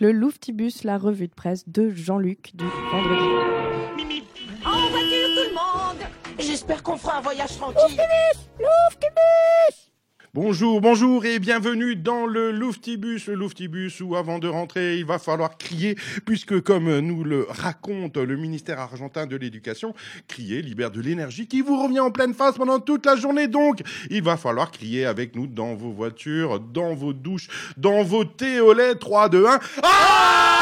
le Louftibus, la revue de presse de Jean-Luc du vendredi. Mimi En voiture tout le monde J'espère qu'on fera un voyage tranquille. Louftibus Louftibus Bonjour, bonjour et bienvenue dans le Louftibus, le Louftibus où avant de rentrer, il va falloir crier puisque comme nous le raconte le ministère argentin de l'éducation, crier libère de l'énergie qui vous revient en pleine face pendant toute la journée. Donc, il va falloir crier avec nous dans vos voitures, dans vos douches, dans vos thés au lait 3 2 1. Ah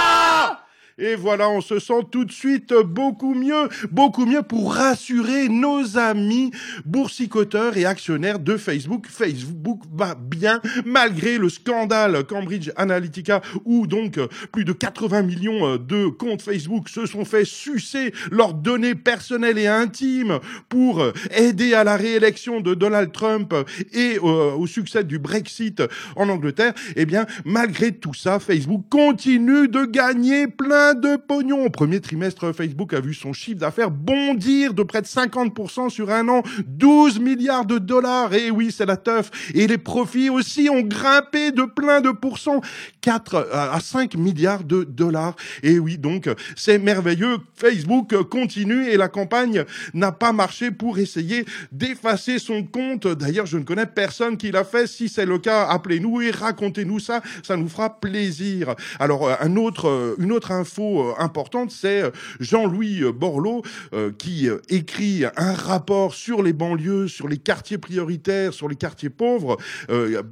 et voilà, on se sent tout de suite beaucoup mieux, beaucoup mieux pour rassurer nos amis boursicoteurs et actionnaires de Facebook. Facebook va bien malgré le scandale Cambridge Analytica où donc plus de 80 millions de comptes Facebook se sont fait sucer leurs données personnelles et intimes pour aider à la réélection de Donald Trump et euh, au succès du Brexit en Angleterre. Eh bien, malgré tout ça, Facebook continue de gagner plein de pognon. Au premier trimestre, Facebook a vu son chiffre d'affaires bondir de près de 50% sur un an, 12 milliards de dollars. Et oui, c'est la teuf. Et les profits aussi ont grimpé de plein de pourcents, 4 à 5 milliards de dollars. Et oui, donc, c'est merveilleux. Facebook continue et la campagne n'a pas marché pour essayer d'effacer son compte. D'ailleurs, je ne connais personne qui l'a fait. Si c'est le cas, appelez-nous et racontez-nous ça. Ça nous fera plaisir. Alors, un autre, une autre info euh, importante, c'est euh, Jean-Louis euh, Borloo qui écrit un rapport sur les banlieues, sur les quartiers prioritaires, sur les quartiers pauvres,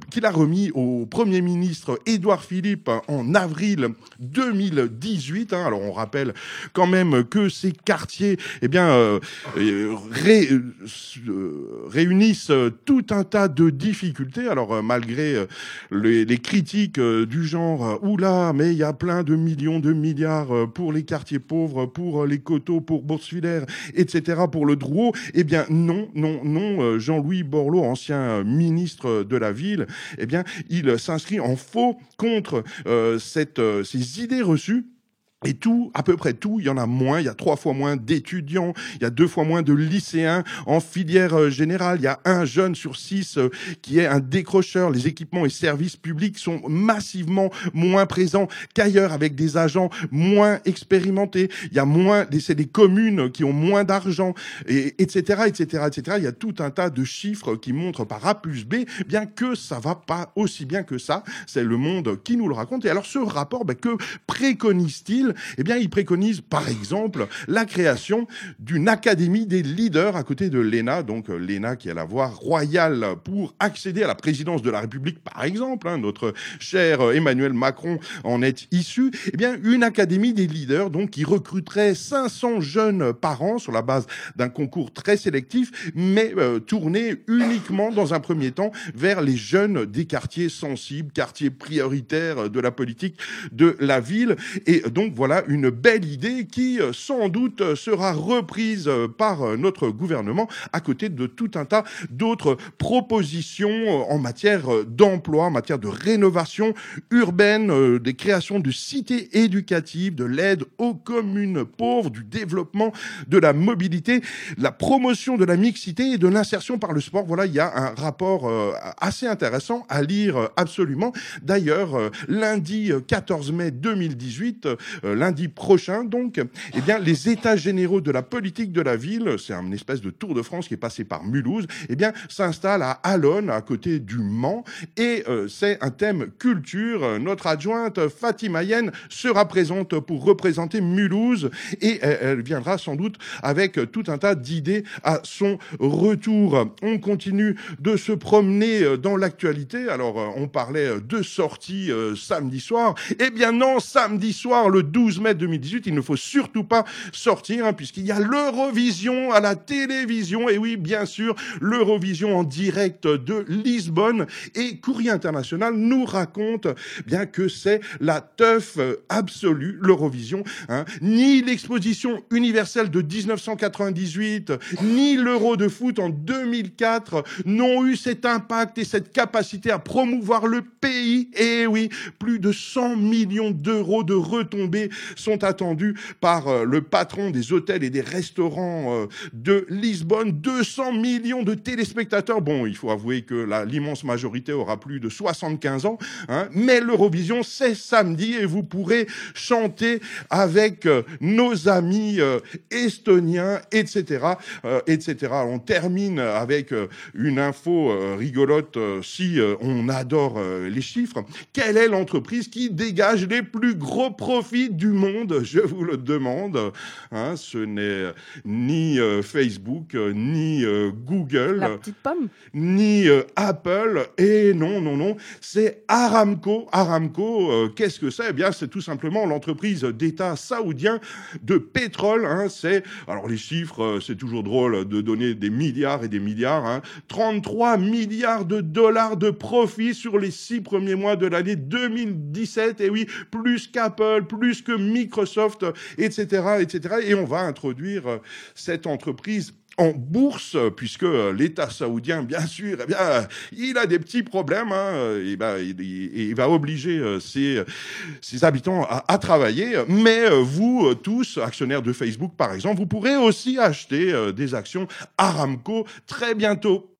qu'il a remis au Premier ministre Édouard Philippe en avril 2018. Hein. Alors on rappelle quand même que ces quartiers, eh bien, réunissent tout un tas de difficultés. Alors malgré les critiques du genre, oula, mais il y a plein de millions de milliards euh, pour les quartiers pauvres, pour euh, les coteaux, pour Bourse-Filaire, etc., pour le Drouot. Eh bien, non, non, non. Euh, Jean-Louis Borloo, ancien ministre de la ville, eh bien, il s'inscrit en faux contre ces idées reçues et tout, à peu près tout, il y en a moins. Il y a trois fois moins d'étudiants, il y a deux fois moins de lycéens en filière euh, générale. Il y a un jeune sur six euh, qui est un décrocheur. Les équipements et services publics sont massivement moins présents qu'ailleurs, avec des agents moins expérimentés. Il y a moins, c'est des communes qui ont moins d'argent, et etc., etc., etc. Il y a tout un tas de chiffres qui montrent par A plus B, bien que ça va pas aussi bien que ça. C'est le monde qui nous le raconte. Et alors, ce rapport, ben, que préconise-t-il eh bien, il préconise, par exemple, la création d'une académie des leaders à côté de l'ENA, donc euh, l'ENA qui a la voie royale pour accéder à la présidence de la République, par exemple. Hein, notre cher euh, Emmanuel Macron en est issu. Eh bien, une académie des leaders, donc, qui recruterait 500 jeunes par an sur la base d'un concours très sélectif, mais euh, tourné uniquement dans un premier temps vers les jeunes des quartiers sensibles, quartiers prioritaires de la politique de la ville. Et donc, voilà une belle idée qui, euh, sans doute, euh, sera reprise euh, par notre gouvernement à côté de tout un tas d'autres propositions en matière d'emploi, en matière de rénovation urbaine, des créations de cités éducatives, de l'aide aux communes pauvres, du développement de la mobilité, la promotion de la mixité et de l'insertion par le sport. Voilà, il y a un rapport assez intéressant à lire absolument. D'ailleurs, lundi 14 mai 2018, euh, lundi prochain. Donc, eh bien, les états généraux de la politique de la ville, c'est un espèce de tour de France qui est passé par Mulhouse, eh bien, s'installe à Alonne, à côté du Mans, et euh, c'est un thème culture. Notre adjointe Fatima Yen sera présente pour représenter Mulhouse, et elle viendra sans doute avec tout un tas d'idées à son retour. On continue de se promener euh, dans l'actualité. Alors, on parlait de sorties samedi soir. Eh bien non, samedi soir, le 12 mai 2018. Il ne faut surtout pas sortir, hein, puisqu'il y a l'Eurovision à la télévision. Et oui, bien sûr, l'Eurovision en direct de Lisbonne. Et Courrier International nous raconte bien que c'est la teuf absolue, l'Eurovision. Hein. Ni l'exposition universelle de 1998, ni l'Euro de foot en 2004 n'ont eu cet impact et cette capacité à promouvoir le pays. Et oui, plus de 100 millions d'euros de retombées sont attendus par le patron des hôtels et des restaurants de Lisbonne. 200 millions de téléspectateurs. Bon, il faut avouer que l'immense majorité aura plus de 75 ans, hein, mais l'Eurovision, c'est samedi et vous pourrez chanter avec nos amis estoniens, etc., etc. On termine avec une info rigolote si on adore les chiffres. Quelle est l'entreprise qui dégage les plus gros profits du monde Je vous le demande. Hein, ce n'est ni euh, Facebook, ni euh, Google, La petite pomme. ni euh, Apple. Et non, non, non, c'est Aramco. Aramco, qu'est-ce que c'est? Eh bien, c'est tout simplement l'entreprise d'État saoudien de pétrole. Hein, c'est alors les chiffres, c'est toujours drôle de donner des milliards et des milliards. Hein, 33 milliards de dollars de profit sur les six premiers mois de l'année 2017. Et oui, plus qu'Apple, plus que Microsoft, etc., etc. Et on va introduire euh, cette entreprise en bourse, puisque euh, l'État saoudien, bien sûr, eh bien, il a des petits problèmes. Hein, et ben, il, va obliger euh, ses, ses habitants à, à, travailler. Mais vous tous, actionnaires de Facebook, par exemple, vous pourrez aussi acheter des actions Aramco très bientôt.